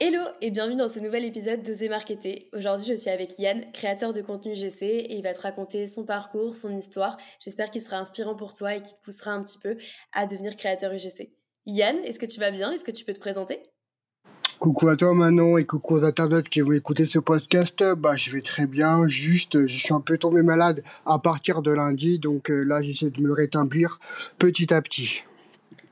Hello et bienvenue dans ce nouvel épisode d'Oser Marketer. Aujourd'hui, je suis avec Yann, créateur de contenu GC, et il va te raconter son parcours, son histoire. J'espère qu'il sera inspirant pour toi et qu'il te poussera un petit peu à devenir créateur UGC. Yann, est-ce que tu vas bien? Est-ce que tu peux te présenter? Coucou à toi Manon et coucou aux internautes qui vont écouter ce podcast. Bah je vais très bien, juste je suis un peu tombé malade à partir de lundi, donc euh, là j'essaie de me rétablir petit à petit.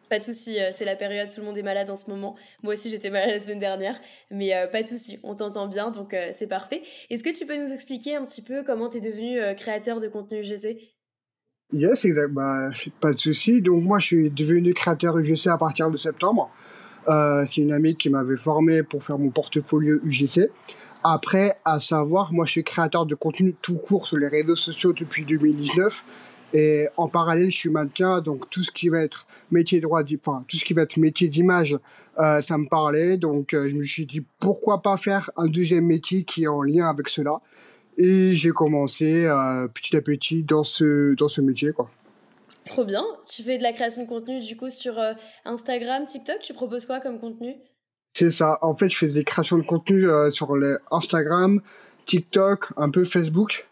Pas de souci, euh, c'est la période, tout le monde est malade en ce moment. Moi aussi, j'étais malade la semaine dernière, mais euh, pas de souci, on t'entend bien, donc euh, c'est parfait. Est-ce que tu peux nous expliquer un petit peu comment tu es devenu créateur de contenu UGC Yes, exact. Bah, pas de souci. Donc moi, je suis devenu créateur UGC à partir de septembre. c'est une amie qui m'avait formé pour faire mon portfolio UGC. Après, à savoir, moi, je suis créateur de contenu tout court sur les réseaux sociaux depuis 2019. Et en parallèle, je suis mannequin, donc tout ce qui va être métier droit, enfin tout ce qui va être métier d'image, euh, ça me parlait. Donc euh, je me suis dit pourquoi pas faire un deuxième métier qui est en lien avec cela. Et j'ai commencé euh, petit à petit dans ce dans ce métier quoi. Trop bien. Tu fais de la création de contenu du coup sur Instagram, TikTok? Tu proposes quoi comme contenu? C'est ça. En fait, je fais des créations de contenu sur les Instagram, TikTok, un peu Facebook.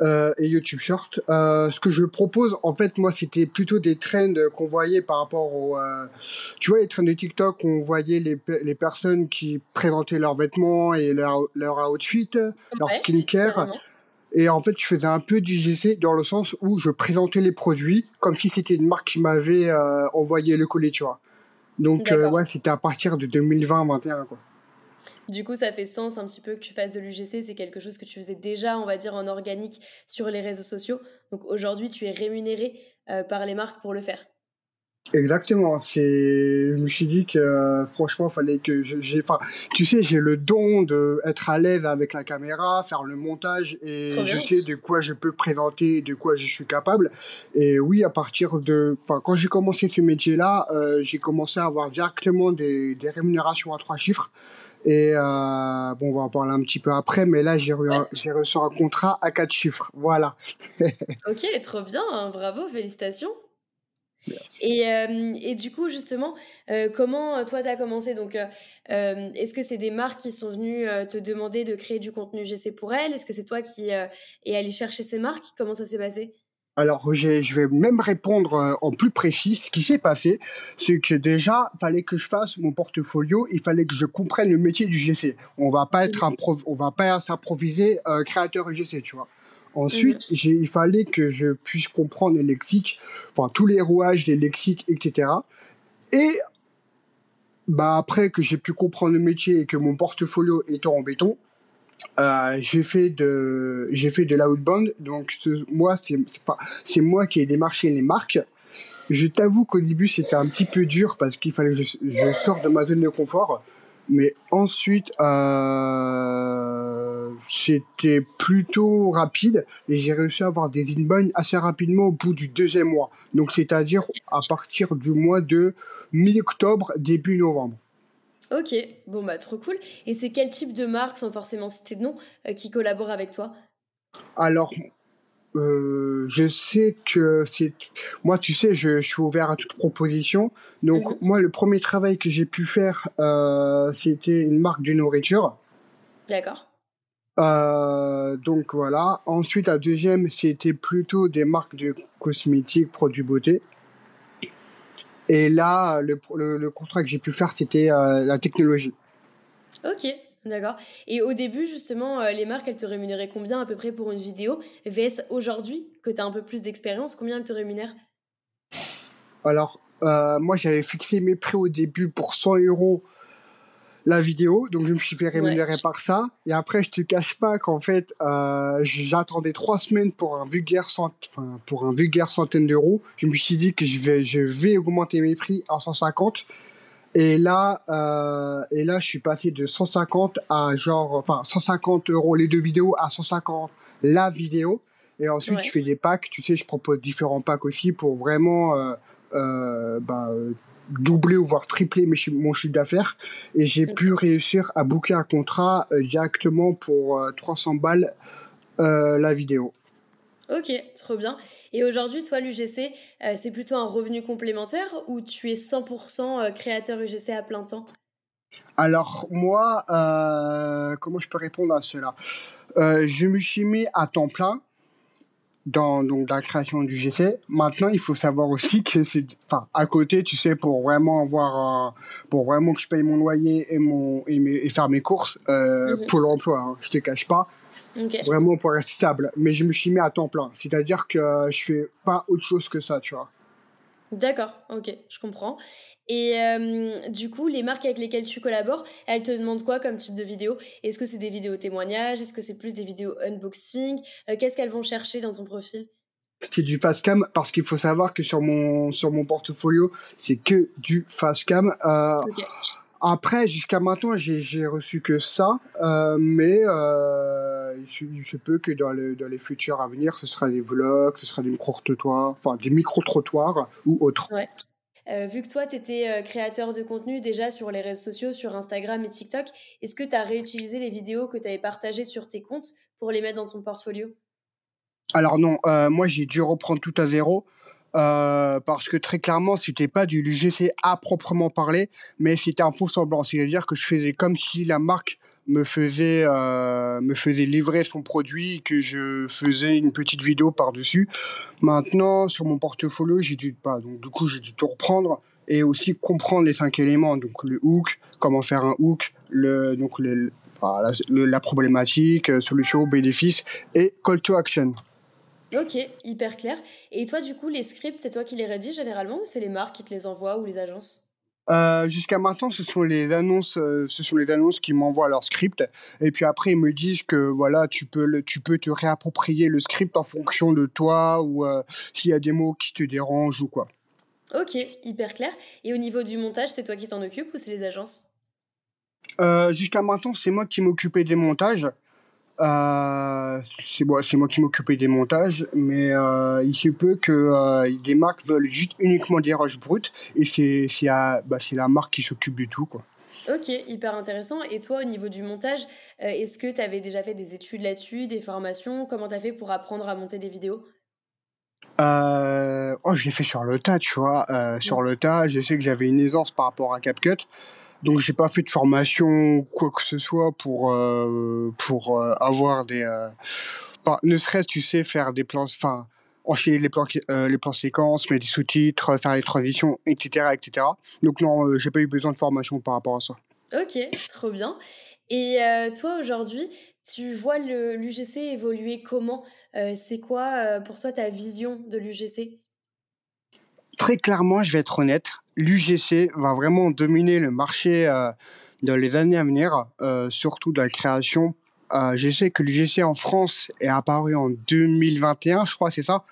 Euh, et YouTube Short. Euh, ce que je propose, en fait, moi, c'était plutôt des trends qu'on voyait par rapport au... Euh, tu vois, les trends de TikTok, on voyait les, les personnes qui présentaient leurs vêtements et leur, leur outfit, leur skincare. Et en fait, je faisais un peu du GC dans le sens où je présentais les produits comme si c'était une marque qui m'avait envoyé le colis, tu vois. Donc, ouais, c'était à partir de 2020-2021, quoi. Du coup, ça fait sens un petit peu que tu fasses de l'UGC. C'est quelque chose que tu faisais déjà, on va dire, en organique sur les réseaux sociaux. Donc aujourd'hui, tu es rémunéré euh, par les marques pour le faire. Exactement. C'est, je me suis dit que euh, franchement, fallait que j'ai, enfin, tu sais, j'ai le don de être à l'aise avec la caméra, faire le montage et je sais de quoi je peux présenter, de quoi je suis capable. Et oui, à partir de, enfin, quand j'ai commencé ce métier-là, euh, j'ai commencé à avoir directement des, des rémunérations à trois chiffres. Et euh, bon, on va en parler un petit peu après, mais là, j'ai reçu un contrat à quatre chiffres. Voilà. ok, trop bien, hein, bravo, félicitations. Et, euh, et, du coup, justement, euh, comment toi, tu as commencé? Donc, est-ce que c'est des marques qui sont venues te demander de créer du contenu GC pour elles? Est-ce que c'est toi qui es allé chercher ces marques? Comment ça s'est passé? Alors, je vais même répondre euh, en plus précis. Ce qui s'est passé, c'est que déjà, il fallait que je fasse mon portfolio. Il fallait que je comprenne le métier du GC. On va pas être on va pas s'improviser euh, créateur GC, tu vois. Ensuite, il fallait que je puisse comprendre les lexiques, enfin tous les rouages, les lexiques, etc. Et bah après que j'ai pu comprendre le métier et que mon portfolio étant en béton, euh, j'ai fait de j'ai fait de l'outbound donc moi c'est pas c'est moi qui ai démarché les marques. Je t'avoue qu'au début c'était un petit peu dur parce qu'il fallait que je, je sorte de ma zone de confort. Mais ensuite euh, c'était plutôt rapide et j'ai réussi à avoir des inbounds assez rapidement au bout du deuxième mois. Donc c'est à dire à partir du mois de mi-octobre début novembre Ok, bon bah trop cool. Et c'est quel type de marque, sans forcément citer de nom, euh, qui collabore avec toi? Alors, euh, je sais que c'est... Moi, tu sais, je, suis ouvert à toute proposition. Donc, mhm. moi, le premier travail que j'ai pu faire, euh, c'était une marque de nourriture. D'accord. donc voilà. Ensuite, la deuxième, c'était plutôt des marques de cosmétiques, produits beauté. Et là, le, le, contrat que j'ai pu faire, c'était euh, la technologie. Ok, d'accord. Et au début, justement, euh, les marques, elles te rémunéraient combien à peu près pour une vidéo VS aujourd'hui, que tu as un peu plus d'expérience, combien elles te rémunèrent? Alors, euh, moi, j'avais fixé mes prix au début pour 100 euros la vidéo, donc je me suis fait rémunérer par ça. Et après, je te cache pas qu'en fait, euh, j'attendais trois semaines pour un vulgaire cent... enfin, pour un vulgaire centaine d'euros. Je me suis dit que je vais, je vais augmenter mes prix à 150. Et là, euh, et là, je suis passé de 150 à genre, enfin, 150 euros les deux vidéos à 150 la vidéo. Et ensuite, je fais des packs. Tu sais, je propose différents packs aussi pour vraiment bah, doubler ou voire tripler mon chiffre d'affaires. Et j'ai pu réussir à booker un contrat directement pour 300 balles la vidéo. Ok, trop bien. Et aujourd'hui, toi, l'UGC, euh, c'est plutôt un revenu complémentaire ou tu es 100% euh, créateur UGC à plein temps? Alors, moi, euh, comment je peux répondre à cela? Je me suis mis à temps plein dans donc, la création du GC. Maintenant, il faut savoir aussi que c'est, enfin, à côté, tu sais, pour vraiment avoir, pour vraiment que je paye mon loyer et mon et, faire mes courses, pour l'emploi, hein, je te cache pas, Vraiment pour être stable. Mais je me suis mis à temps plein. C'est-à-dire que je fais pas autre chose que ça, tu vois. D'accord, ok, je comprends. Et euh, du coup, les marques avec lesquelles tu collabores, elles te demandent quoi comme type de vidéo? Est-ce que c'est des vidéos témoignages? Est-ce que c'est plus des vidéos unboxing? Euh, Qu'est-ce qu'elles vont chercher dans ton profil? C'est du fast cam parce qu'il faut savoir que sur mon sur mon portfolio c'est que du fast cam euh, après, jusqu'à maintenant, j'ai reçu que ça, euh, mais euh, il, se, peut que dans, dans les futurs à venir, ce sera des vlogs, ce sera des micro-trottoirs, enfin des micro-trottoirs ou autres. Ouais. Euh, vu que toi, tu étais créateur de contenu déjà sur les réseaux sociaux, sur Instagram et TikTok, est-ce que tu as réutilisé les vidéos que tu avais partagées sur tes comptes pour les mettre dans ton portfolio? Alors non, moi j'ai dû reprendre tout à zéro. Euh, parce que très clairement, c'était pas du l'UGC à proprement parler, mais c'était un faux semblant. C'est-à-dire que je faisais comme si la marque me faisait, euh, me faisait livrer son produit et que je faisais une petite vidéo par-dessus. Maintenant, sur mon portfolio, j'ai dû pas. Donc, du coup, j'ai dû tout reprendre et aussi comprendre les cinq éléments. Donc, le hook, comment faire un hook, le, donc le, la, la problématique, euh, solution, bénéfice et call to action. Ok, hyper clair. Et toi, du coup, les scripts, c'est toi qui les rédiges généralement ou c'est les marques qui te les envoient ou les agences? Euh, Jusqu'à maintenant, ce sont les annonces, euh, ce sont les annonces qui m'envoient leur script. Et puis après, ils me disent que voilà, tu peux, le, tu peux te réapproprier le script en fonction de toi ou euh, s'il y a des mots qui te dérangent ou quoi. Ok, hyper clair. Et au niveau du montage, c'est toi qui t'en occupes ou c'est les agences? Jusqu'à maintenant, c'est moi qui m'occupais des montages. Euh, c'est moi, qui m'occupais des montages, mais euh, il se peut que euh, des marques veulent juste uniquement des rushs brutes et c'est c'est bah, la marque qui s'occupe du tout quoi. Ok, hyper intéressant. Et toi, au niveau du montage, est-ce que tu avais déjà fait des études là-dessus, des formations? Comment tu as fait pour apprendre à monter des vidéos? Oh, je l'ai fait sur le tas, tu vois. Sur le tas, je sais que j'avais une aisance par rapport à CapCut. Donc j'ai pas fait de formation ou quoi que ce soit pour euh, pour euh, avoir des euh, ne serait-ce tu sais faire des plans enfin enchaîner les plans les plans séquences mettre des sous-titres faire les transitions etc etc donc non j'ai pas eu besoin de formation par rapport à ça. Ok trop bien. Et toi aujourd'hui tu vois l'UGC évoluer comment? C'est quoi pour toi ta vision de l'UGC très clairement je vais être honnête l'UGC va vraiment dominer le marché euh, dans les années à venir, euh, surtout dans la création. Euh, je sais que l'UGC en France est apparu en 2021, je crois, c'est ça.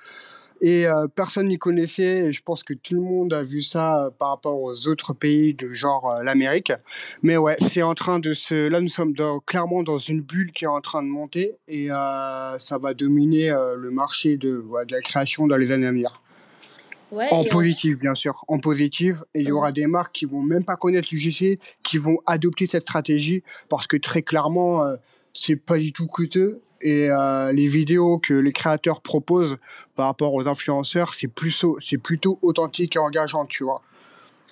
Et personne n'y connaissait. Je pense que tout le monde a vu ça par rapport aux autres pays de genre l'Amérique. Mais ouais, c'est en train de se. Là, nous sommes clairement dans une bulle qui est en train de monter et ça va dominer le marché de la création dans les années à venir en positif, bien sûr. En positif. Et il y aura des marques qui vont même pas connaître l'UGC, qui vont adopter cette stratégie parce que très clairement, euh, c'est pas du tout coûteux. Et euh, les vidéos que les créateurs proposent par rapport aux influenceurs, c'est plus, c'est plutôt authentique et engageant, tu vois.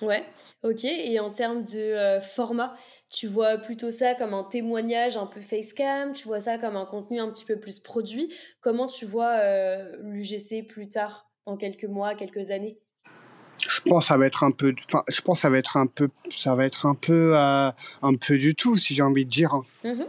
Ouais, ok. Et en termes de euh, format, tu vois plutôt ça comme un témoignage un peu facecam Tu vois ça comme un contenu un petit peu plus produit Comment tu vois l'UGC plus tard? Dans quelques mois, quelques années? Je pense ça va être un peu enfin je pense ça va être un peu ça va être un peu euh, un peu du tout si j'ai envie de dire mmh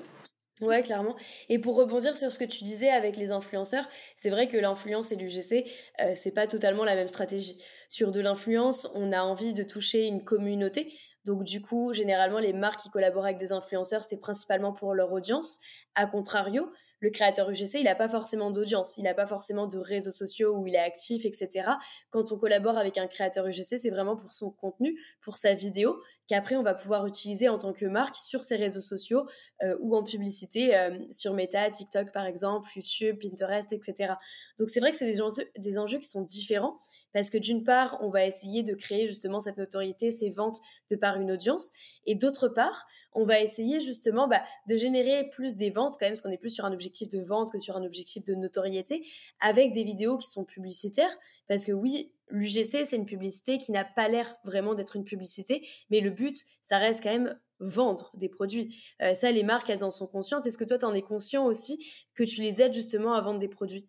Ouais, clairement. Et pour rebondir sur ce que tu disais avec les influenceurs, c'est vrai que l'influence et l'UGC, euh, c'est pas totalement la même stratégie. Sur de l'influence, on a envie de toucher une communauté. Donc du coup, généralement, les marques qui collaborent avec des influenceurs, c'est principalement pour leur audience. A contrario, le créateur UGC, il n'a pas forcément d'audience, il n'a pas forcément de réseaux sociaux où il est actif, etc. Quand on collabore avec un créateur UGC, c'est vraiment pour son contenu, pour sa vidéo, qu'après on va pouvoir utiliser en tant que marque sur ces réseaux sociaux euh, ou en publicité euh, sur Meta, TikTok par exemple, YouTube, Pinterest, etc. Donc c'est vrai que c'est des enjeux qui sont différents parce que d'une part, on va essayer de créer justement cette notoriété, ces ventes de par une audience, et d'autre part, on va essayer justement bah, de générer plus des ventes quand même, parce qu'on est plus sur un objectif de vente que sur un objectif de notoriété, avec des vidéos qui sont publicitaires, parce que oui, l'UGC, c'est une publicité qui n'a pas l'air vraiment d'être une publicité, mais le but, ça reste quand même vendre des produits. Euh, ça, les marques, elles en sont conscientes. Est-ce que toi, tu en es conscient aussi que tu les aides justement à vendre des produits?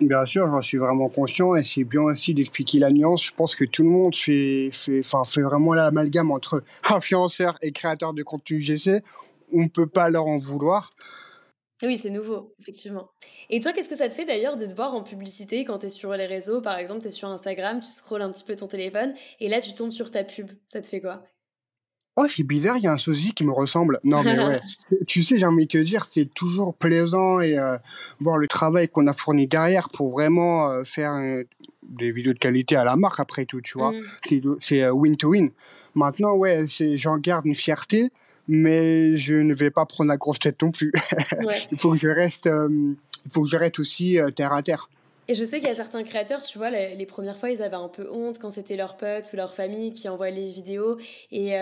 Bien sûr, j'en suis vraiment conscient et c'est bien aussi d'expliquer la nuance. Je pense que tout le monde fait, vraiment l'amalgame entre influenceurs et créateurs de contenu UGC. On ne peut pas leur en vouloir. Oui, c'est nouveau, effectivement. Et toi, qu'est-ce que ça te fait d'ailleurs de te voir en publicité quand tu es sur les réseaux? Par exemple, tu es sur Instagram, tu scrolles un petit peu ton téléphone et là, tu tombes sur ta pub. Ça te fait quoi? Oh, c'est bizarre, il y a un sosie qui me ressemble. Non, mais ouais. tu sais, j'ai envie de te dire, c'est toujours plaisant et euh, voir le travail qu'on a fourni derrière pour vraiment euh, faire euh, des vidéos de qualité à la marque après tout, tu vois. Mmh. C'est win-to-win. Maintenant, ouais, j'en garde une fierté mais je ne vais pas prendre la grosse tête non plus. il faut que je reste, il faut que je reste aussi terre à terre. Et je sais qu'il y a certains créateurs, tu vois, les, premières fois, ils avaient un peu honte quand c'était leurs potes ou leur famille qui envoyaient les vidéos et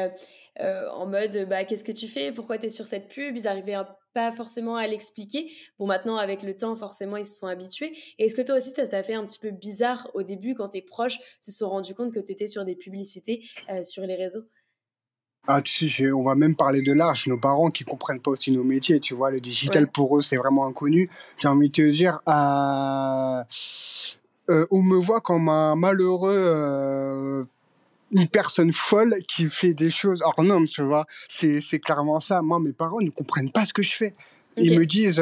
euh, en mode, bah, qu'est-ce que tu fais? Pourquoi tu es sur cette pub? Ils arrivaient pas forcément à l'expliquer. Bon, maintenant, avec le temps, forcément, ils se sont habitués. Et est-ce que toi aussi, ça t'a fait un petit peu bizarre au début quand tes proches se sont rendus compte que tu étais sur des publicités sur les réseaux? Ah, tu sais, on va même parler de l'art nos parents qui comprennent pas aussi nos métiers, tu vois. Le digital, pour eux, c'est vraiment inconnu. J'ai envie de te dire, euh, euh, on me voit comme un malheureux, euh, une personne folle qui fait des choses hors normes, tu vois. C'est, c'est clairement ça. Moi, mes parents ne comprennent pas ce que je fais. Ils me disent,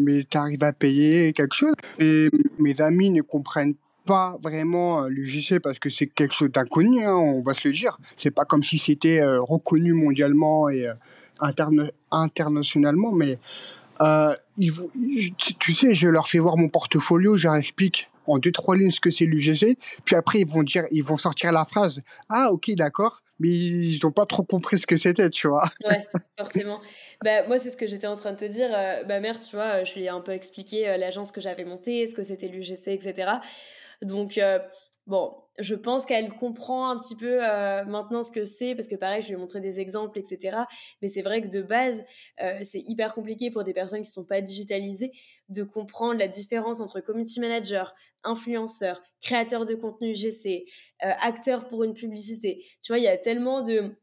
mais tu arrives à payer quelque chose. Et mes amis ne comprennent pas vraiment euh, l'UGC parce que c'est quelque chose d'inconnu, hein, on va se le dire. C'est pas comme si c'était euh, reconnu mondialement et euh, internationalement, mais tu sais, je leur fais voir mon portfolio, je leur explique en deux trois lignes ce que c'est l'UGC, puis après ils vont dire, ils vont sortir la phrase ah ok d'accord, mais ils n'ont pas trop compris ce que c'était, tu vois. Ouais, forcément. bah, moi, c'est ce que j'étais en train de te dire. ma mère, tu vois, je lui ai un peu expliqué l'agence que j'avais montée, ce que c'était l'UGC, etc. Donc, euh, bon, je pense qu'elle comprend un petit peu euh, maintenant ce que c'est, parce que pareil, je lui ai montré des exemples, etc. Mais c'est vrai que de base, euh, c'est hyper compliqué pour des personnes qui ne sont pas digitalisées de comprendre la différence entre community manager, influenceur, créateur de contenu GC, acteur pour une publicité. Tu vois, il y a tellement de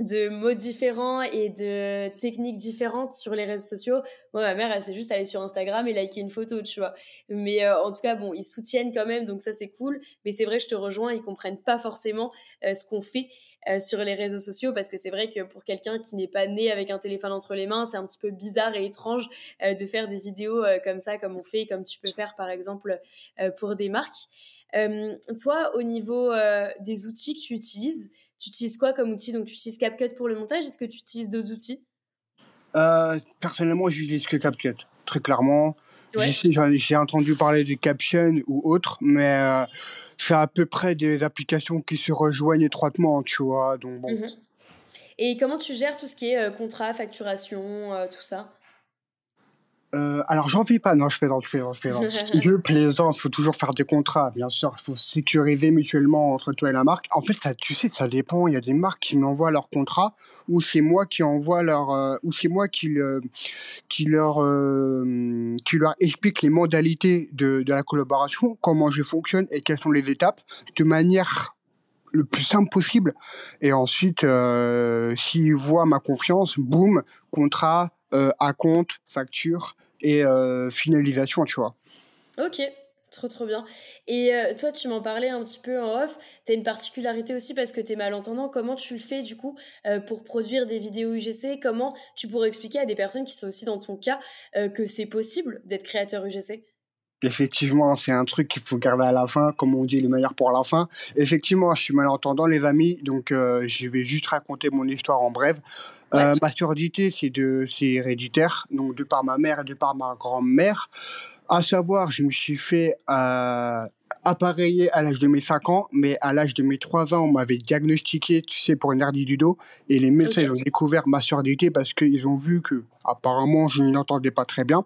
de mots différents et de techniques différentes sur les réseaux sociaux. Moi, ma mère, elle sait juste aller sur Instagram et liker une photo, tu vois. Mais euh, en tout cas, bon, ils soutiennent quand même, donc ça, c'est cool. Mais c'est vrai, je te rejoins, ils comprennent pas forcément euh, ce qu'on fait euh, sur les réseaux sociaux parce que c'est vrai que pour quelqu'un qui n'est pas né avec un téléphone entre les mains, c'est un petit peu bizarre et étrange de faire des vidéos comme ça, comme on fait, comme tu peux faire, par exemple, pour des marques. toi, au niveau des outils que tu utilises, tu utilises quoi comme outil? Donc, tu utilises CapCut pour le montage. Est-ce que tu utilises d'autres outils? Euh, Personnellement, j'utilise que CapCut, très clairement. J'ai entendu parler de Caption ou autre, mais euh, c'est à peu près des applications qui se rejoignent étroitement, tu vois. Donc bon. Mmh Et comment tu gères tout ce qui est euh, contrat, facturation, tout ça? Euh, alors j'en fais pas, non je plaisante, je plaisante, je plaisante. je plaisante, faut toujours faire des contrats, bien sûr, il faut sécuriser mutuellement entre toi et la marque. En fait, ça, tu sais, ça dépend, il y a des marques qui m'envoient leur contrat, ou c'est moi qui envoie leur, euh, ou c'est moi qui, qui leur, euh, qui leur explique les modalités de, de la collaboration, comment je fonctionne et quelles sont les étapes, de manière le plus simple possible. Et ensuite, euh, s'ils voient ma confiance, boum, contrat, euh, à compte, facture, et euh, finalisation, tu vois. Ok, Trop trop bien. Et euh, toi, tu m'en parlais un petit peu en off. Tu as une particularité aussi parce que tu es malentendant. Comment tu le fais du coup euh, pour produire des vidéos UGC Comment tu pourrais expliquer à des personnes qui sont aussi dans ton cas que c'est possible d'être créateur UGC Effectivement, c'est un truc qu'il faut garder à la fin, comme on dit, le meilleur pour la fin. Effectivement, je suis malentendant, les amis, donc je vais juste raconter mon histoire en bref. Euh, ma surdité, c'est de, c'est héréditaire, donc de par ma mère et de par ma grand-mère. À savoir, je me suis fait euh, appareillé à l'âge de mes 5 ans, mais à l'âge de mes 3 ans, on m'avait diagnostiqué, tu sais, pour une hernie du dos. Et les médecins ont découvert ma surdité parce qu'ils ont vu que, apparemment, je n'entendais pas très bien.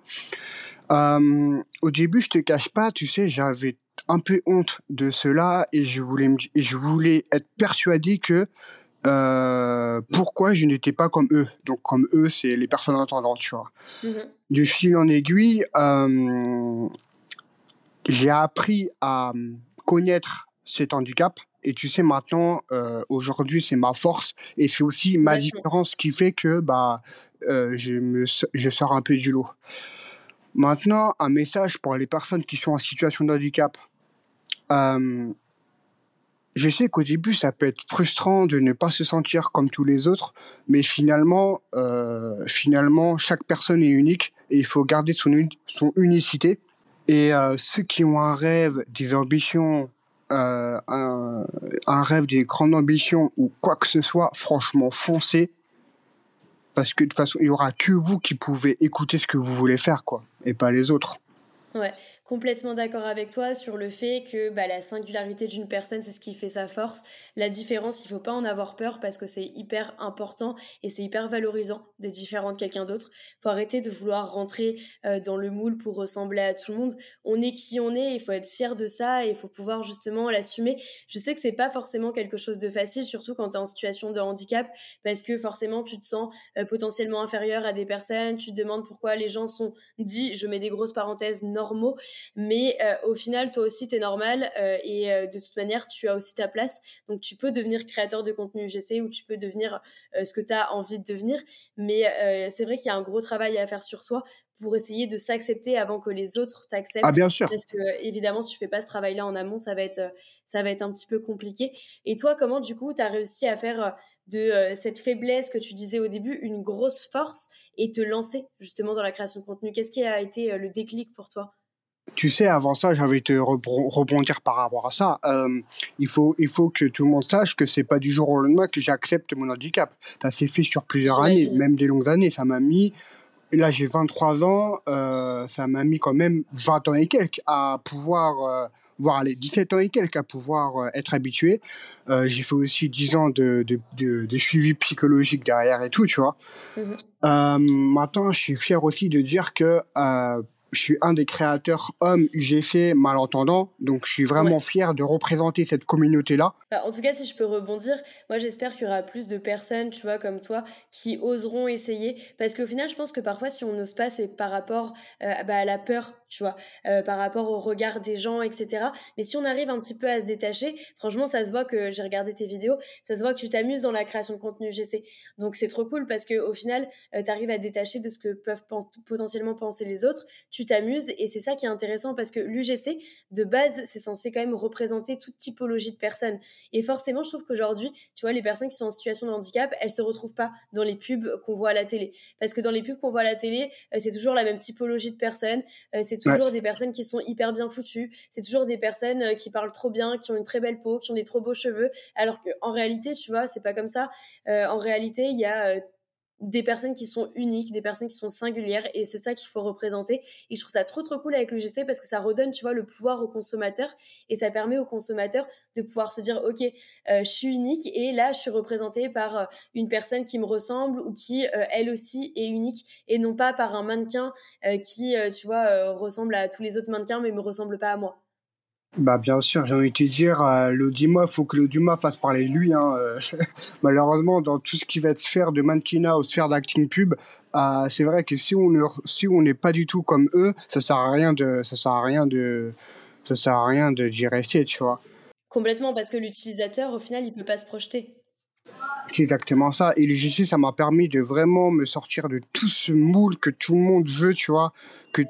Euh, au début, je te cache pas, tu sais, j'avais un peu honte de cela et je voulais, je voulais être persuadé que euh, pourquoi je n'étais pas comme eux? Donc, comme eux, c'est les personnes entendantes, tu vois. Mmh du fil en aiguille, euh, j'ai appris à connaître cet handicap. Et tu sais, maintenant, euh, aujourd'hui, c'est ma force. Et c'est aussi ma différence qui fait que bah, je, me, je sors un peu du lot. Maintenant, un message pour les personnes qui sont en situation de handicap. Je sais qu'au début, ça peut être frustrant de ne pas se sentir comme tous les autres, mais finalement, euh, finalement, chaque personne est unique et il faut garder son, son unicité. Et euh, ceux qui ont un rêve, des ambitions, euh, un, un, rêve, des grandes ambitions ou quoi que ce soit, franchement, foncez. Parce que de toute façon, il y aura que vous qui pouvez écouter ce que vous voulez faire, quoi, et pas les autres. Ouais, complètement d'accord avec toi sur le fait que bah, la singularité d'une personne, c'est ce qui fait sa force. La différence, il faut pas en avoir peur parce que c'est hyper important et c'est hyper valorisant d'être différent de quelqu'un d'autre. faut arrêter de vouloir rentrer euh, dans le moule pour ressembler à tout le monde. On est qui on est, il faut être fier de ça et il faut pouvoir justement l'assumer. Je sais que c'est pas forcément quelque chose de facile, surtout quand tu es en situation de handicap, parce que forcément tu te sens euh, potentiellement inférieur à des personnes, tu te demandes pourquoi les gens sont dits, je mets des grosses parenthèses, normaux. Mais euh, au final, toi aussi, tu es normal euh, et euh, de toute manière, tu as aussi ta place. Donc, tu peux devenir créateur de contenu UGC ou tu peux devenir ce que tu as envie de devenir. Mais c'est vrai qu'il y a un gros travail à faire sur soi pour essayer de s'accepter avant que les autres t'acceptent. Ah, bien sûr. Parce que, évidemment, si tu fais pas ce travail-là en amont, ça va, être, ça va être un petit peu compliqué. Et toi, comment, du coup, tu as réussi à faire de euh, cette faiblesse que tu disais au début une grosse force et te lancer justement dans la création de contenu? Qu'est-ce qui a été euh, le déclic pour toi? Tu sais, avant ça, j'avais te rebondir par rapport à ça. Euh, il, faut, il faut que tout le monde sache que c'est pas du jour au lendemain que j'accepte mon handicap. Ça s'est fait sur plusieurs années, même des longues années. Ça m'a mis, là j'ai 23 ans, ça m'a mis quand même 20 ans et quelques à pouvoir voire les 17 ans et quelques à pouvoir euh, être habitué. Euh, j'ai fait aussi 10 ans de, de, de, suivi psychologique derrière et tout, tu vois. Mmh euh, maintenant, je suis fier aussi de dire que je suis un des créateurs hommes UGC malentendants, donc je suis vraiment fier de représenter cette communauté-là. Bah, en tout cas, si je peux rebondir, moi j'espère qu'il y aura plus de personnes, tu vois, comme toi, qui oseront essayer, parce qu'au final, je pense que parfois, si on n'ose pas, c'est par rapport euh, bah, à la peur, tu vois, euh, par rapport au regard des gens, etc. Mais si on arrive un petit peu à se détacher, franchement, ça se voit que j'ai regardé tes vidéos, ça se voit que tu t'amuses dans la création de contenu UGC. Donc c'est trop cool parce qu'au final, euh, tu arrives à te détacher de ce que peuvent potentiellement penser les autres tu t'amuses et c'est ça qui est intéressant parce que l'UGC, de base, c'est censé quand même représenter toute typologie de personnes. Et forcément, je trouve qu'aujourd'hui, tu vois, les personnes qui sont en situation de handicap, elles se retrouvent pas dans les pubs qu'on voit à la télé. Parce que dans les pubs qu'on voit à la télé, euh, c'est toujours la même typologie de personnes, euh, c'est toujours des personnes qui sont hyper bien foutues, c'est toujours des personnes euh, qui parlent trop bien, qui ont une très belle peau, qui ont des trop beaux cheveux, alors qu'en réalité, tu vois, c'est pas comme ça. en réalité, il y a des personnes qui sont uniques, des personnes qui sont singulières et c'est ça qu'il faut représenter. Et je trouve ça trop trop cool avec le GC parce que ça redonne, tu vois, le pouvoir au consommateur et ça permet au consommateur de pouvoir se dire, ok, euh, je suis unique et là je suis représentée par euh, une personne qui me ressemble ou qui euh, elle aussi est unique et non pas par un mannequin qui, tu vois, ressemble à tous les autres mannequins mais me ressemble pas à moi. Bah bien sûr, j'ai envie de te dire, euh, il faut que l'Audima fasse parler de lui. Hein, euh. malheureusement, dans tout ce qui va être sphère de mannequinat ou sphère d'acting pub, euh, c'est vrai que si on si on n'est pas du tout comme eux, ça sert à rien de ça sert à rien de ça sert à rien de d'y rester, tu vois. Complètement, parce que l'utilisateur, au final, il peut pas se projeter. C'est exactement ça. Et le GC, ça m'a permis de vraiment me sortir de tout ce moule que tout le monde veut, tu vois, que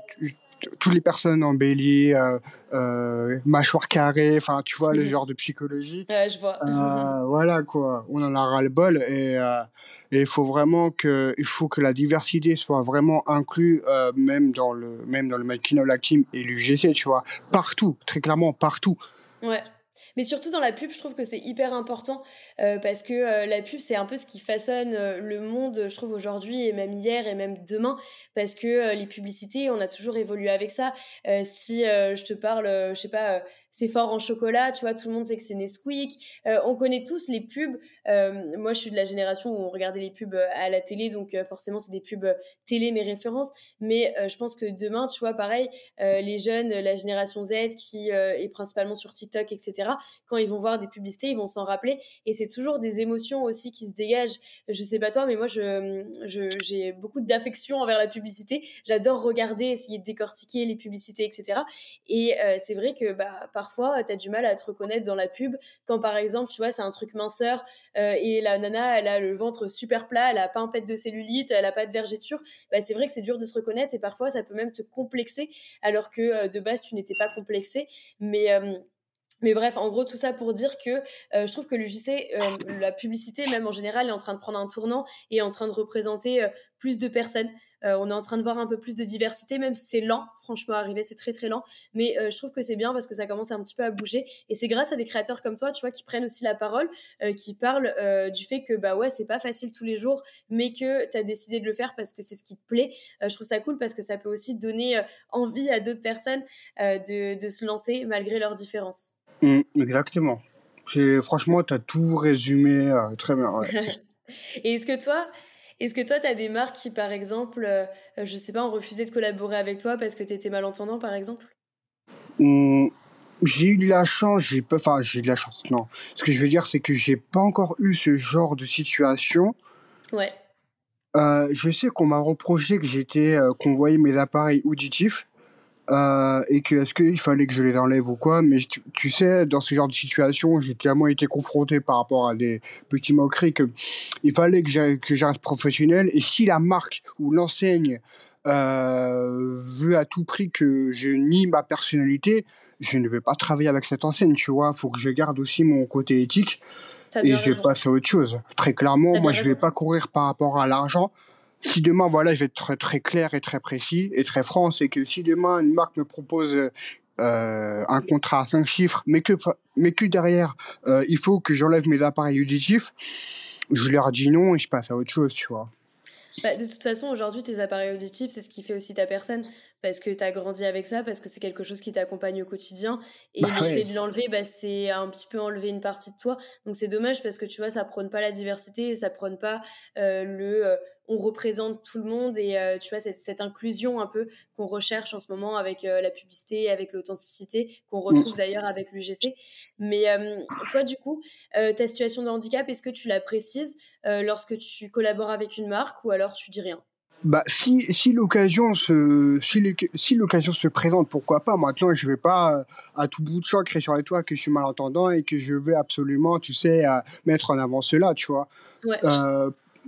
toutes les personnes en bélier, euh, euh, mâchoire carrée, enfin, tu vois, le genre de psychologie. Ouais, je vois. Euh, voilà, quoi. On en a ras-le-bol et il faut vraiment que, il faut que la diversité soit vraiment inclue, même dans le, même dans le et l'UGC, tu vois. Partout, très clairement, partout. Ouais. Mais surtout dans la pub, je trouve que c'est hyper important euh, parce que euh, la pub, c'est un peu ce qui façonne euh, le monde, je trouve, aujourd'hui et même hier et même demain. Parce que les publicités, on a toujours évolué avec ça. si je te parle, je sais pas, c'est fort en chocolat, tu vois, tout le monde sait que c'est Nesquik. on connaît tous les pubs. moi, je suis de la génération où on regardait les pubs à la télé, donc forcément, c'est des pubs télé, mes références. Mais je pense que demain, tu vois, pareil, les jeunes, la génération Z qui est principalement sur TikTok, etc., quand ils vont voir des publicités, ils vont s'en rappeler. Et toujours des émotions aussi qui se dégagent. Je sais pas toi, mais moi, je, j'ai beaucoup d'affection envers la publicité. J'adore regarder, essayer de décortiquer les publicités, etc. Et euh, c'est vrai que bah, parfois, tu as du mal à te reconnaître dans la pub. Quand par exemple, tu vois, c'est un truc minceur euh, et la nana, elle a le ventre super plat, elle a pas un pet de cellulite, elle a pas de vergeture, bah, c'est vrai que c'est dur de se reconnaître et parfois, ça peut même te complexer alors que euh, de base, tu n'étais pas complexé. Mais mais bref, en gros, tout ça pour dire que euh, je trouve que le JC, euh, la publicité, même en général, est en train de prendre un tournant et en train de représenter euh, plus de personnes. On est en train de voir un peu plus de diversité, même si c'est lent, franchement, arriver, c'est très très lent. Mais je trouve que c'est bien parce que ça commence un petit peu à bouger. Et c'est grâce à des créateurs comme toi, tu vois, qui prennent aussi la parole, qui parlent du fait que, bah ouais, c'est pas facile tous les jours, mais que tu as décidé de le faire parce que c'est ce qui te plaît. je trouve ça cool parce que ça peut aussi donner envie à d'autres personnes de, de se lancer malgré leurs différences. Mmh, exactement. franchement, tu as tout résumé euh, très bien. Et est-ce que toi, est-ce que toi, tu as des marques qui, par exemple, euh, je sais pas, ont refusé de collaborer avec toi parce que tu étais malentendant, par exemple? Mmh, J'ai eu de la chance, j'ai pas, enfin, j'ai eu de la chance, non. Ce que je veux dire, c'est que j'ai pas encore eu ce genre de situation. Ouais. Euh, je sais qu'on m'a reproché que j'étais, qu'on voyait mes appareils auditifs. Euh, et que est-ce qu'il fallait que je les enlève ou quoi. Mais tu, sais, dans ce genre de situation, j'ai tellement été confronté par rapport à des petits moqueries que il fallait que j'arrête professionnel. Et si la marque ou l'enseigne euh, veut à tout prix que je nie ma personnalité, je ne vais pas travailler avec cette enseigne, tu vois. Il faut que je garde aussi mon côté éthique. Et je vais passer à autre chose. Très clairement, moi, je vais pas courir par rapport à l'argent si demain, voilà, je vais être très, clair et très précis et très franc, c'est que si demain une marque me propose euh, un contrat à 5 chiffres, mais que, mais que derrière, euh, il faut que j'enlève mes appareils auditifs, je leur dis non et je passe à autre chose, tu vois. Bah, de toute façon, aujourd'hui, tes appareils auditifs, c'est ce qui fait aussi ta personne, parce que tu as grandi avec ça, parce que c'est quelque chose qui t'accompagne au quotidien. Et bah le fait de l'enlever, bah, c'est un petit peu enlever une partie de toi. Donc c'est dommage, parce que tu vois, ça prône pas la diversité, ça prône pas euh, le on représente tout le monde et euh, tu vois cette, cette, inclusion un peu qu'on recherche en ce moment avec euh, la publicité, avec l'authenticité, qu'on retrouve d'ailleurs avec l'UGC. Mais euh, toi, du coup, ta situation de handicap, est-ce que tu la précises lorsque tu collabores avec une marque ou alors tu dis rien? Bah, si, si l'occasion se, si, si l'occasion se présente, pourquoi pas? Maintenant, je vais pas à tout bout de champ créer sur les toits que je suis malentendant et que je vais absolument, tu sais, mettre en avant cela, tu vois? Ouais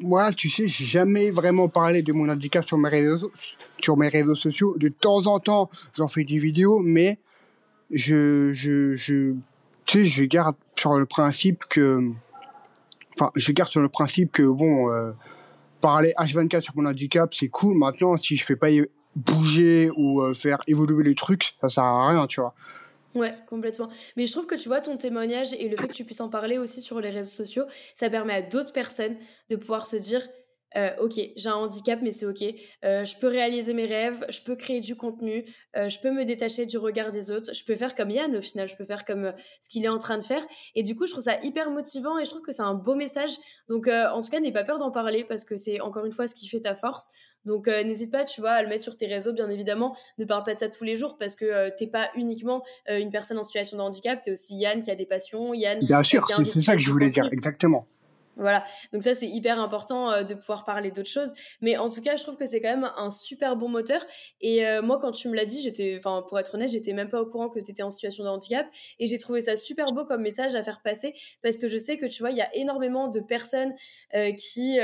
moi, tu sais, j'ai jamais vraiment parlé de mon handicap sur mes réseaux, sur mes réseaux sociaux. De temps en temps, j'en fais des vidéos, mais je, je, tu sais, je garde sur le principe que, enfin, je garde sur le principe que bon, euh, parler H24 sur mon handicap, c'est cool. Maintenant, si je fais pas bouger ou euh, faire évoluer les trucs, ça sert à rien, tu vois. Ouais, complètement. Mais je trouve que tu vois, ton témoignage et le fait que tu puisses en parler aussi sur les réseaux sociaux, ça permet à d'autres personnes de pouvoir se dire euh, ok, j'ai un handicap, mais c'est ok. Euh, je peux réaliser mes rêves, je peux créer du contenu, euh, je peux me détacher du regard des autres, je peux faire comme Yann au final, je peux faire comme ce qu'il est en train de faire. Et du coup, je trouve ça hyper motivant et je trouve que c'est un beau message. Donc, en tout cas, n'aie pas peur d'en parler parce que c'est encore une fois ce qui fait ta force. Donc n'hésite pas, tu vois, à le mettre sur tes réseaux, bien évidemment. Ne parle pas de ça tous les jours parce que t'es pas uniquement une personne en situation de handicap, t'es aussi Yann qui a des passions, Yann. Bien sûr, c'est ça que je voulais dire, exactement. Voilà, donc ça c'est hyper important euh, de pouvoir parler d'autres choses. Mais en tout cas, je trouve que c'est quand même un super bon moteur. Et euh, moi, quand tu me l'as dit, j'étais, enfin pour être honnête, j'étais même pas au courant que tu étais en situation de handicap. Et j'ai trouvé ça super beau comme message à faire passer parce que je sais que tu vois, il y a énormément de personnes euh, qui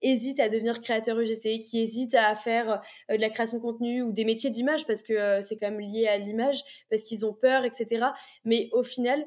hésitent à devenir créateur UGC, qui hésitent à faire de la création de contenu ou des métiers d'image parce que c'est quand même lié à l'image, parce qu'ils ont peur, etc. Mais au final,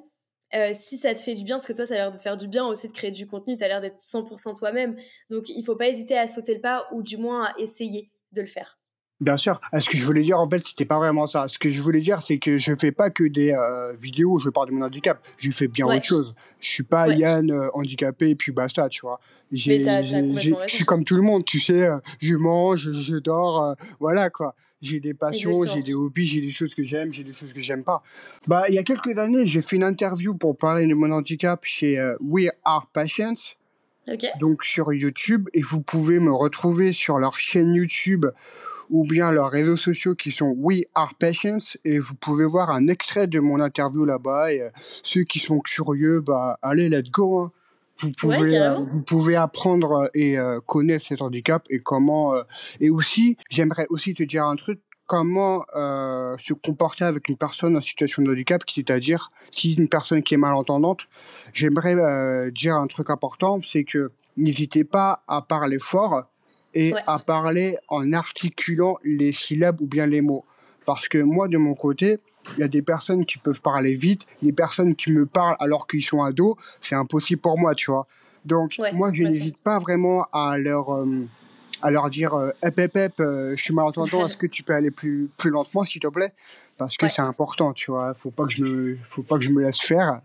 euh, si ça te fait du bien, parce que toi, ça a l'air de te faire du bien aussi de créer du contenu, tu as l'air d'être 100% toi-même. Donc, il faut pas hésiter à sauter le pas ou du moins à essayer de le faire. Bien sûr. Ah, ce que je voulais dire, en fait, c'était pas vraiment ça. Ce que je voulais dire, c'est que je fais pas que des euh, vidéos où je parle de mon handicap. Je fais bien autre chose. Je suis pas Yann euh, handicapé et puis basta, tu vois. Je suis comme tout le monde, tu sais. Euh, je mange, je, dors, voilà quoi. J'ai des passions, j'ai des hobbies, j'ai des choses que j'aime, j'ai des choses que j'aime pas. Bah, il y a quelques années, j'ai fait une interview pour parler de mon handicap chez We Are Patients. Donc sur YouTube, et vous pouvez me retrouver sur leur chaîne YouTube ou bien leurs réseaux sociaux qui sont We Are Patients et vous pouvez voir un extrait de mon interview là-bas et euh, ceux qui sont curieux, bah allez, let's go. Hein. Vous pouvez, euh, vous pouvez apprendre euh, et connaître cet handicap et comment. et aussi, j'aimerais aussi te dire un truc comment se comporter avec une personne en situation de handicap, c'est-à-dire si une personne qui est malentendante, j'aimerais dire un truc important, c'est que n'hésitez pas à parler fort et à parler en articulant les syllabes ou bien les mots. Parce que moi, de mon côté, il y a des personnes qui peuvent parler vite, des personnes qui me parlent alors qu'ils sont ados, c'est impossible pour moi, tu vois. Donc, moi, je n'hésite pas vraiment à leur, euh, à leur dire euh, Hep, hep, hep, euh, je suis malentendant, est-ce que tu peux aller plus, plus lentement, s'il te plaît? Parce que c'est important, tu vois. Faut pas que je me, faut pas que je me laisse faire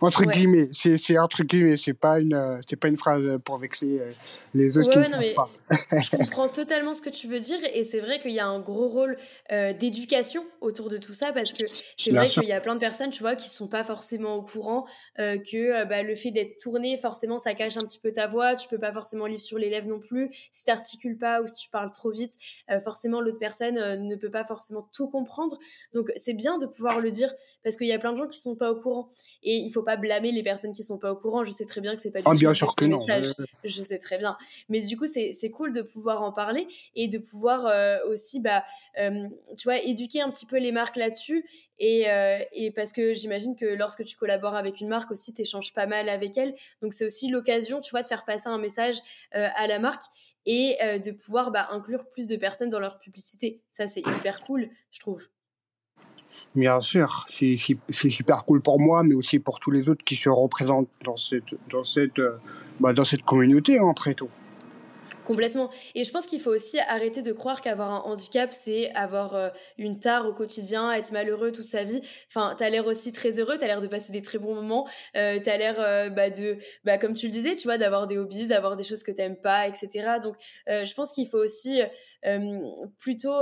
entre guillemets c'est entre guillemets c'est pas une euh, c'est pas une phrase pour vexer euh, les autres qui ne savent pas. je comprends totalement ce que tu veux dire et c'est vrai qu'il y a un gros rôle euh, d'éducation autour de tout ça parce que c'est vrai qu'il y a plein de personnes tu vois qui sont pas forcément au courant que bah, le fait d'être tourné forcément ça cache un petit peu ta voix tu peux pas forcément lire sur les lèvres non plus. Si tu articules pas ou si tu parles trop vite forcément l'autre personne ne peut pas forcément tout comprendre. Donc c'est bien de pouvoir le dire parce qu'il y a plein de gens qui sont pas au courant et il faut pas blâmer les personnes qui sont pas au courant. Je sais très bien que c'est pas du ah, bien sûr que non. Je sais très bien. Mais du coup, c'est cool de pouvoir en parler et de pouvoir euh, aussi, bah, euh, tu vois, éduquer un petit peu les marques là-dessus. Et, euh, et, parce que j'imagine que lorsque tu collabores avec une marque aussi, tu échanges pas mal avec elle. Donc c'est aussi l'occasion, tu vois, de faire passer un message à la marque et de pouvoir bah, inclure plus de personnes dans leur publicité. Ça, c'est hyper cool, je trouve. Bien sûr, c'est super cool pour moi, mais aussi pour tous les autres qui se représentent dans cette, dans cette, euh, bah, dans cette communauté, hein, après tout. Complètement. Et je pense qu'il faut aussi arrêter de croire qu'avoir un handicap, c'est avoir euh, une tare au quotidien, être malheureux toute sa vie. Enfin, tu as l'air aussi très heureux, tu as l'air de passer des très bons moments, euh, tu as l'air euh, bah, bah, comme tu le disais, tu vois, d'avoir des hobbies, d'avoir des choses que tu n'aimes pas, etc. Donc, je pense qu'il faut aussi plutôt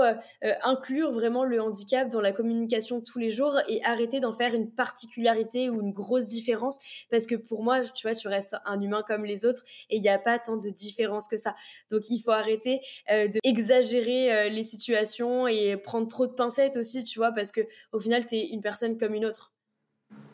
inclure vraiment le handicap dans la communication tous les jours et arrêter d'en faire une particularité ou une grosse différence. Parce que pour moi, tu vois, tu restes un humain comme les autres et il n'y a pas tant de différence que ça. Donc il faut arrêter euh, d'exagérer euh, les situations et prendre trop de pincettes aussi, tu vois, parce que au final, tu es une personne comme une autre.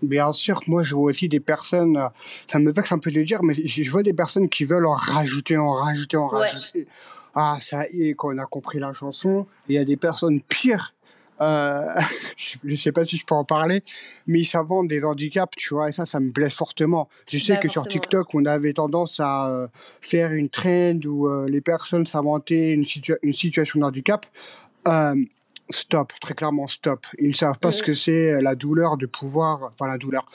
Bien sûr, moi je vois aussi des personnes, euh, ça me vexe un peu de le dire, mais je vois des personnes qui veulent en rajouter, en rajouter, en rajouter. Ah, ça y est, quand on a compris la chanson, il y a des personnes pires euh, je ne sais pas si je peux en parler, mais ils s'inventent des handicaps, tu vois, et ça, ça me blesse fortement. Je sais bah, que sur TikTok, on avait tendance à euh, faire une trend où euh, les personnes s'inventaient une, une situation de handicap. stop, très clairement, stop. Ils ne savent pas ce que c'est la douleur de pouvoir, enfin la douleur.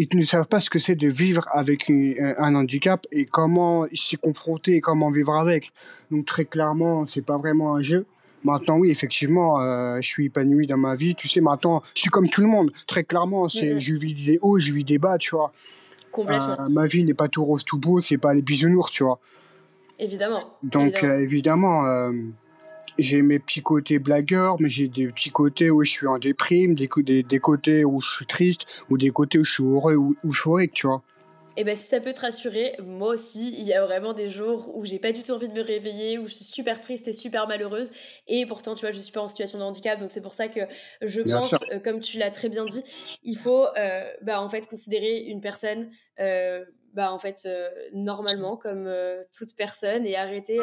Ils ne savent pas ce que c'est de vivre avec un handicap et comment s'y confronter et comment vivre avec. Donc très clairement, c'est pas vraiment un jeu Maintenant, oui, effectivement, euh, je suis épanoui dans ma vie. Tu sais, maintenant, je suis comme tout le monde. Très clairement, c'est, je vis des hauts, je vis des bas, tu vois. Complètement. Euh, ma vie n'est pas tout rose, tout beau, c'est pas les bisounours, tu vois. Évidemment. Donc, évidemment, euh, j'ai mes petits côtés blagueurs, mais j'ai des petits côtés où je suis en déprime, des, des, des, côtés où je suis triste, ou des côtés où je suis heureux, ou où je suis heureux, tu vois. Et ben si ça peut te rassurer, moi aussi, il y a vraiment des jours où j'ai pas du tout envie de me réveiller, où je suis super triste et super malheureuse. Et pourtant, tu vois, je suis pas en situation de handicap. Donc c'est pour ça que je pense, euh, comme tu l'as très bien dit, il faut euh, bah, en fait considérer une personne. Euh, bah, en fait, normalement, comme toute personne, et arrêter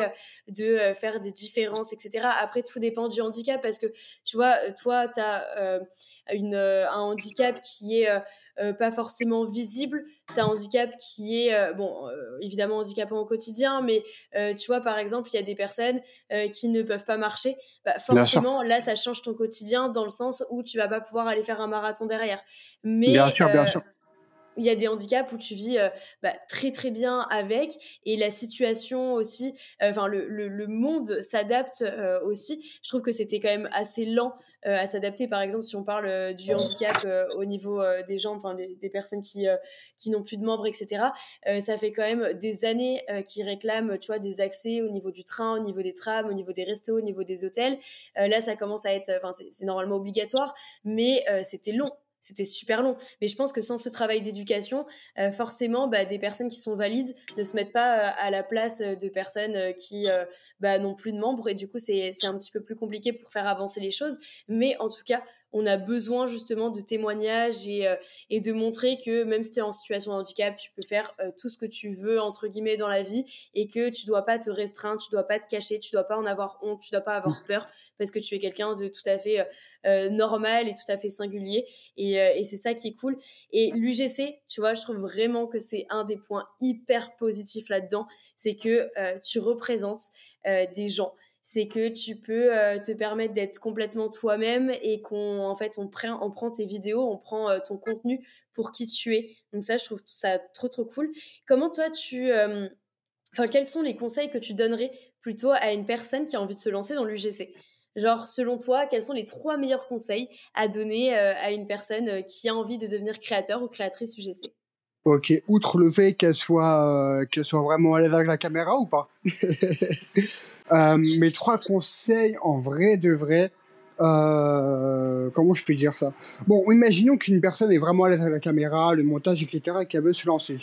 de faire des différences, etc. Après, tout dépend du handicap, parce que, tu vois, toi, tu as une, un handicap qui est euh, pas forcément visible. Tu as un handicap qui est, euh, bon, euh, évidemment handicapant au quotidien, mais tu vois, par exemple, il y a des personnes qui ne peuvent pas marcher. Bah, forcément, là, ça change ton quotidien dans le sens où tu vas pas pouvoir aller faire un marathon derrière. Mais, bien sûr, bien sûr il y a des handicaps où tu vis euh, bah, très très bien avec et la situation aussi, euh, enfin le, le, monde s'adapte euh, aussi. Je trouve que c'était quand même assez lent à s'adapter. Par exemple, si on parle du handicap au niveau des gens, enfin des, personnes qui, qui n'ont plus de membres, etc. ça fait quand même des années qu'ils réclament, tu vois, des accès au niveau du train, au niveau des trams, au niveau des restos, au niveau des hôtels. là, ça commence à être, enfin c'est normalement obligatoire, mais c'était long c'était super long. Mais je pense que sans ce travail d'éducation, euh, forcément, bah, des personnes qui sont valides ne se mettent pas euh, à la place euh, de personnes qui bah, n'ont plus de membres. Et du coup, c'est un petit peu plus compliqué pour faire avancer les choses. Mais en tout cas, on a besoin justement de témoignages et, euh, et de montrer que même si tu es en situation de handicap, tu peux faire euh, tout ce que tu veux, entre guillemets, dans la vie et que tu dois pas te restreindre, tu dois pas te cacher, tu dois pas en avoir honte, tu dois pas avoir peur parce que tu es quelqu'un de tout à fait euh, normal et tout à fait singulier. Et, et c'est ça qui est cool. Et l'UGC, tu vois, je trouve vraiment que c'est un des points hyper positifs là-dedans, c'est que tu représentes des gens c'est que tu peux euh, te permettre d'être complètement toi-même et qu'on en fait on prend on prend tes vidéos, on prend euh, ton contenu pour qui tu es. Donc ça je trouve ça trop trop cool. Comment toi tu euh, enfin quels sont les conseils que tu donnerais plutôt à une personne qui a envie de se lancer dans l'UGC Genre, selon toi, quels sont les trois meilleurs conseils à donner à une personne qui a envie de devenir créateur ou créatrice UGC Ok, outre le fait qu'elle soit, soit vraiment à l'aise avec la caméra ou pas? Euh, mes trois conseils, en vrai de vrai, euh, comment je peux dire ça? Bon, imaginons qu'une personne est vraiment à l'aise avec la caméra, le montage, etc., et qu'elle veut se lancer.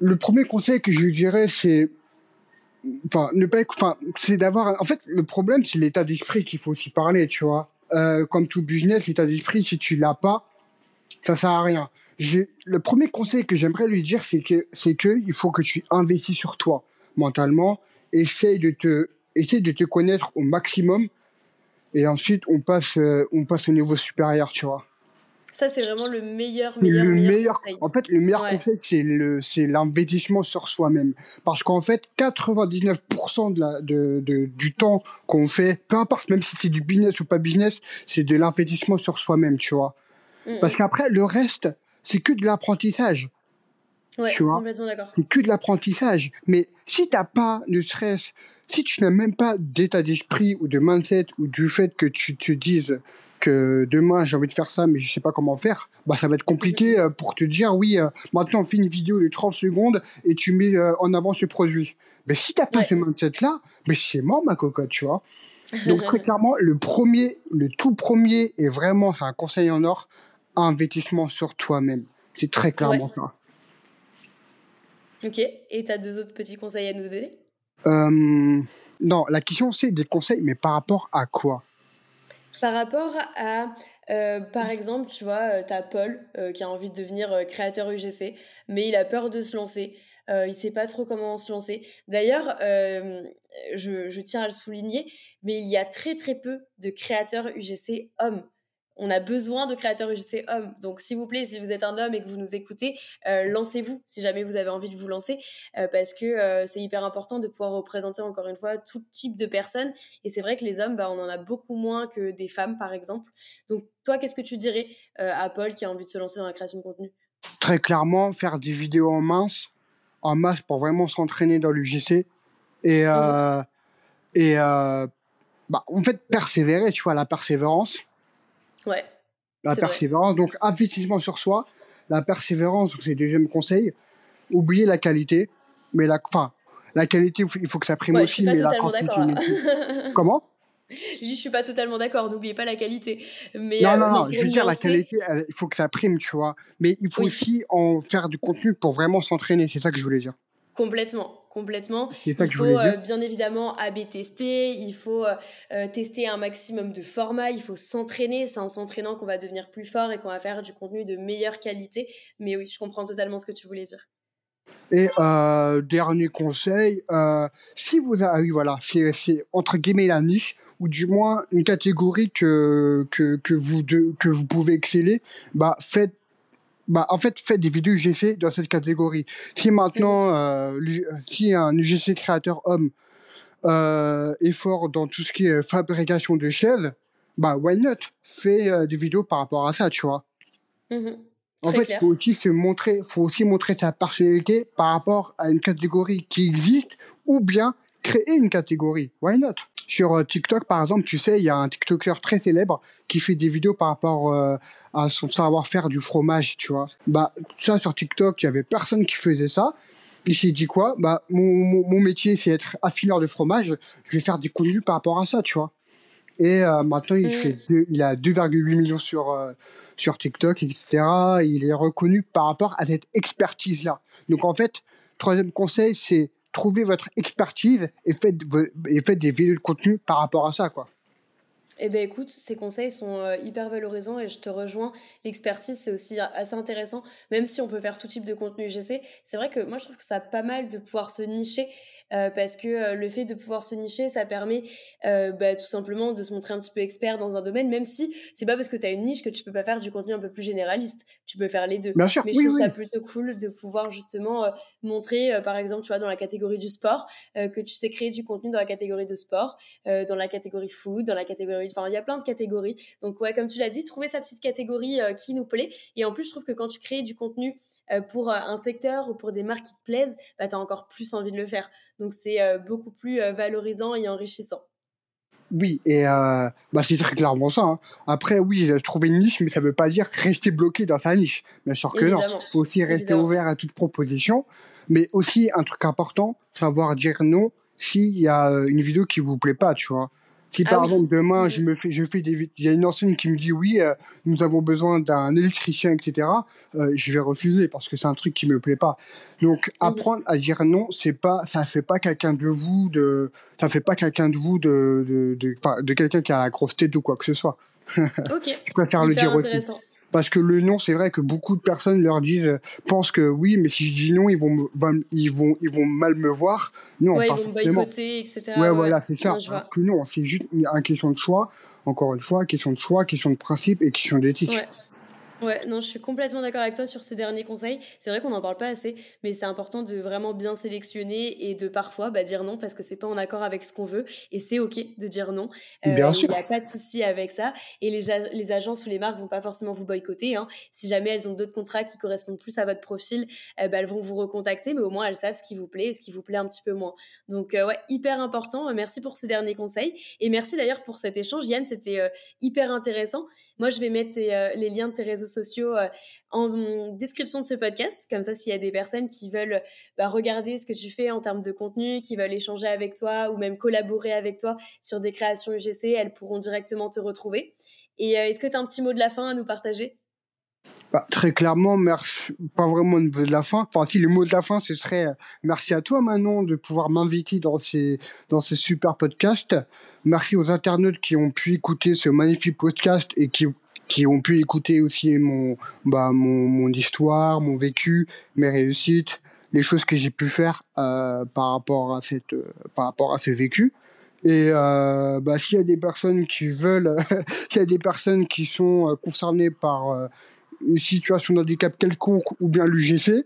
Le premier conseil que je lui dirais, c'est enfin ne pas enfin c'est d'avoir en fait le problème c'est l'état d'esprit qu'il faut aussi parler tu vois euh, comme tout business l'état d'esprit si tu l'as pas ça sert à rien le premier conseil que j'aimerais lui dire c'est que c'est que il faut que tu investis sur toi mentalement essaye de te, essaye de te connaître au maximum et ensuite on passe, euh, on passe au niveau supérieur, tu vois. Ça, c'est vraiment le meilleur, meilleur, le meilleur, conseil. En fait, le meilleur conseil, c'est le, c'est l'investissement sur soi-même. Parce qu'en fait, 99% de la, de, de, du temps qu'on fait, peu importe, même si c'est du business ou pas business, c'est de l'investissement sur soi-même, tu vois. Mm, Parce mm. qu'après, le reste, c'est que de l'apprentissage. Ouais, tu vois C'est que de l'apprentissage. Mais si t'as pas, ne serait-ce, si tu n'as même pas d'état d'esprit ou de mindset ou du fait que tu te dises que demain j'ai envie de faire ça mais je sais pas comment faire, bah ça va être compliqué euh, pour te dire oui, euh, maintenant on fait une vidéo de 30 secondes et tu mets euh, en avant ce produit. Mais si t'as pas ce mindset là, mais c'est mort ma cocotte, tu vois. Donc très clairement, le premier, le tout premier et vraiment c'est un conseil en or, investissement sur toi-même. C'est très clairement ça. Ok, et tu as deux autres petits conseils à nous donner? Euh, Non, la question c'est des conseils, mais par rapport à quoi? Par rapport à, euh, par exemple, tu vois, euh, tu as Paul qui a envie de devenir créateur UGC, mais il a peur de se lancer. il il sait pas trop comment se lancer. D'ailleurs, je, je, tiens à le souligner, mais il y a très très peu de créateurs UGC hommes on a besoin de créateurs UGC hommes. Donc, s'il vous plaît, si vous êtes un homme et que vous nous écoutez, euh, lancez-vous si jamais vous avez envie de vous lancer, euh, parce que euh, c'est hyper important de pouvoir représenter encore une fois tout type de personnes. Et c'est vrai que les hommes, bah, on en a beaucoup moins que des femmes, par exemple. Donc, toi, qu'est-ce que tu dirais à Paul qui a envie de se lancer dans la création de contenu? Très clairement, faire des vidéos en masse, en masse pour vraiment s'entraîner dans l'UGC et mmh et bah, en fait persévérer, tu vois, la persévérance Ouais. La persévérance, donc investissement sur soi. La persévérance, c'est le deuxième conseil. Oublier la qualité, mais la, enfin, la qualité, il faut que ça prime aussi, mais la quantité. Comment? Je dis, je suis pas totalement d'accord. N'oubliez pas la qualité. Mais, non, non, euh, non. Je veux dire, la qualité, il faut que ça prime, tu vois. Mais il faut aussi en faire du contenu pour vraiment s'entraîner. C'est ça que je voulais dire. Complètement, complètement. il faut euh, bien évidemment AB tester, il faut euh, euh, tester un maximum de formats, il faut s'entraîner. C'est en s'entraînant qu'on va devenir plus fort et qu'on va faire du contenu de meilleure qualité. Mais oui, je comprends totalement ce que tu voulais dire. Et dernier conseil, si vous avez, voilà, c'est entre guillemets la niche, ou du moins une catégorie que, que, que, vous, de, que vous pouvez exceller, bah faites bah, en fait, faites des vidéos UGC dans cette catégorie. Si maintenant, euh, si un UGC créateur homme euh, est fort dans tout ce qui est fabrication de chaises, bah, why not? Fais euh, des vidéos par rapport à ça, tu vois. Mmh En fait, il faut aussi se montrer, faut aussi montrer sa personnalité par rapport à une catégorie qui existe ou bien créer une catégorie. Why not? Sur euh, TikTok, par exemple, tu sais, il y a un TikToker très célèbre qui fait des vidéos par rapport euh, à son savoir-faire du fromage, tu vois. Bah, ça, sur TikTok, il y avait personne qui faisait ça. Il s'est dit quoi? Bah, mon, mon, métier, c'est être affineur de fromage. Je vais faire des contenus par rapport à ça, tu vois. Et euh, maintenant, il, fait il a 2,8 millions sur, sur TikTok, etc. il est reconnu par rapport à cette expertise-là. Donc, en fait, troisième conseil, c'est trouver votre expertise et faites, et faites des vidéos de contenu par rapport à ça, quoi. Eh bien, écoute, ces conseils sont euh, hyper valorisants et je te rejoins. L'expertise, c'est aussi assez intéressant, même si on peut faire tout type de contenu GC. C'est vrai que moi, je trouve que ça a pas mal de pouvoir se nicher euh, parce que euh, le fait de pouvoir se nicher, ça permet euh, bah, tout simplement de se montrer un petit peu expert dans un domaine, même si c'est pas parce que tu as une niche que tu peux pas faire du contenu un peu plus généraliste. Tu peux faire les deux. Bien sûr, Mais je trouve ça plutôt cool de pouvoir justement montrer, par exemple, tu vois, dans la catégorie du sport, que tu sais créer du contenu dans la catégorie de sport, dans la catégorie food, dans la catégorie, enfin, il y a plein de catégories. Donc ouais, comme tu l'as dit, trouver sa petite catégorie qui nous plaît. Et en plus, je trouve que quand tu crées du contenu euh, pour euh, un secteur ou pour des marques qui te plaisent, bah, tu as encore plus envie de le faire. Donc c'est euh, beaucoup plus valorisant et enrichissant. Oui, et bah, c'est très clairement ça. Hein. Après, oui, trouver une niche, mais ça ne veut pas dire rester bloqué dans sa niche. Bien sûr que non. Il faut aussi rester ouvert à toute proposition. Mais aussi, un truc important, savoir dire non s'il y a une vidéo qui vous plaît pas, tu vois. Si ah par exemple demain je me fais, je fais des, il y a une enseigne qui me dit oui, euh, nous avons besoin d'un électricien, etc. Euh, je vais refuser parce que c'est un truc qui me plaît pas. Donc apprendre à dire non, c'est pas, ça fait pas quelqu'un de vous de, ça fait pas quelqu'un de vous de, de, de, de quelqu'un qui a la grosse tête ou quoi que ce soit. Ok. je préfère le dire aussi. Parce que le non, c'est vrai que beaucoup de personnes leur disent, euh, pensent que oui, mais si je dis non, ils vont, ils vont, ils vont mal me voir. Non, ouais, ils vont boycotter, etc. Ouais, ouais. voilà, c'est ça. Non, que non, c'est juste une question de choix. Encore une fois, question de choix, question de principe et question d'éthique. Ouais, non, je suis complètement d'accord avec toi sur ce dernier conseil. C'est vrai qu'on n'en parle pas assez, mais c'est important de vraiment bien sélectionner et de parfois bah, dire non parce que c'est pas en accord avec ce qu'on veut et c'est ok de dire non. Euh, bien sûr. Il n'y a pas de souci avec ça et les, les agences ou les marques vont pas forcément vous boycotter. Hein. Si jamais elles ont d'autres contrats qui correspondent plus à votre profil, euh, bah, elles vont vous recontacter, mais au moins elles savent ce qui vous plaît et ce qui vous plaît un petit peu moins. Donc euh, ouais, hyper important. Merci pour ce dernier conseil et merci d'ailleurs pour cet échange, Yann. C'était hyper intéressant. Moi, je vais mettre euh, les liens de tes réseaux sociaux euh, en description de ce podcast. Comme ça, s'il y a des personnes qui veulent bah, regarder ce que tu fais en termes de contenu, qui veulent échanger avec toi ou même collaborer avec toi sur des créations UGC, elles pourront directement te retrouver. Et euh, est-ce que tu as un petit mot de la fin à nous partager? Bah, très clairement, merci, pas vraiment le mot de la fin. Enfin, si le mot de la fin, ce serait euh, merci à toi, Manon, de pouvoir m'inviter dans ces, dans ces super podcasts. Merci aux internautes qui ont pu écouter ce magnifique podcast et qui, qui ont pu écouter aussi mon, bah, mon, mon histoire, mon vécu, mes réussites, les choses que j'ai pu faire euh, par rapport à cette, euh, par rapport à ce vécu. Et bah, s'il y a des personnes qui veulent, s'il y a des personnes qui sont concernées par une situation d'handicap quelconque ou bien l'UGC,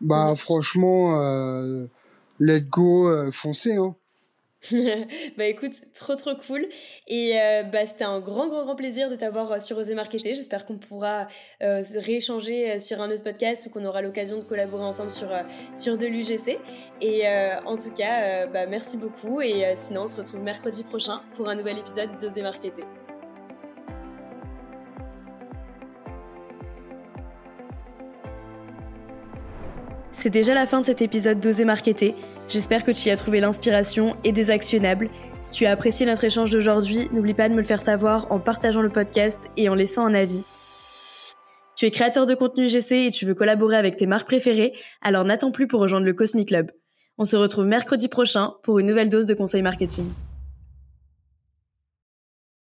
bah franchement, euh, let go, euh, foncez. Hein. bah écoute, trop trop cool. Et euh, bah, c'était un grand grand grand plaisir de t'avoir sur Oser Marketer. J'espère qu'on pourra se rééchanger sur un autre podcast ou qu'on aura l'occasion de collaborer ensemble sur, sur de l'UGC. Et en tout cas, bah, merci beaucoup. Et sinon, on se retrouve mercredi prochain pour un nouvel épisode d'Oser Marketer. C'est déjà la fin de cet épisode d'Oser Marketer. J'espère que tu y as trouvé l'inspiration et des actionnables. Si tu as apprécié notre échange d'aujourd'hui, n'oublie pas de me le faire savoir en partageant le podcast et en laissant un avis. Tu es créateur de contenu GC et tu veux collaborer avec tes marques préférées, alors n'attends plus pour rejoindre le Cosmic Club. On se retrouve mercredi prochain pour une nouvelle dose de conseils marketing.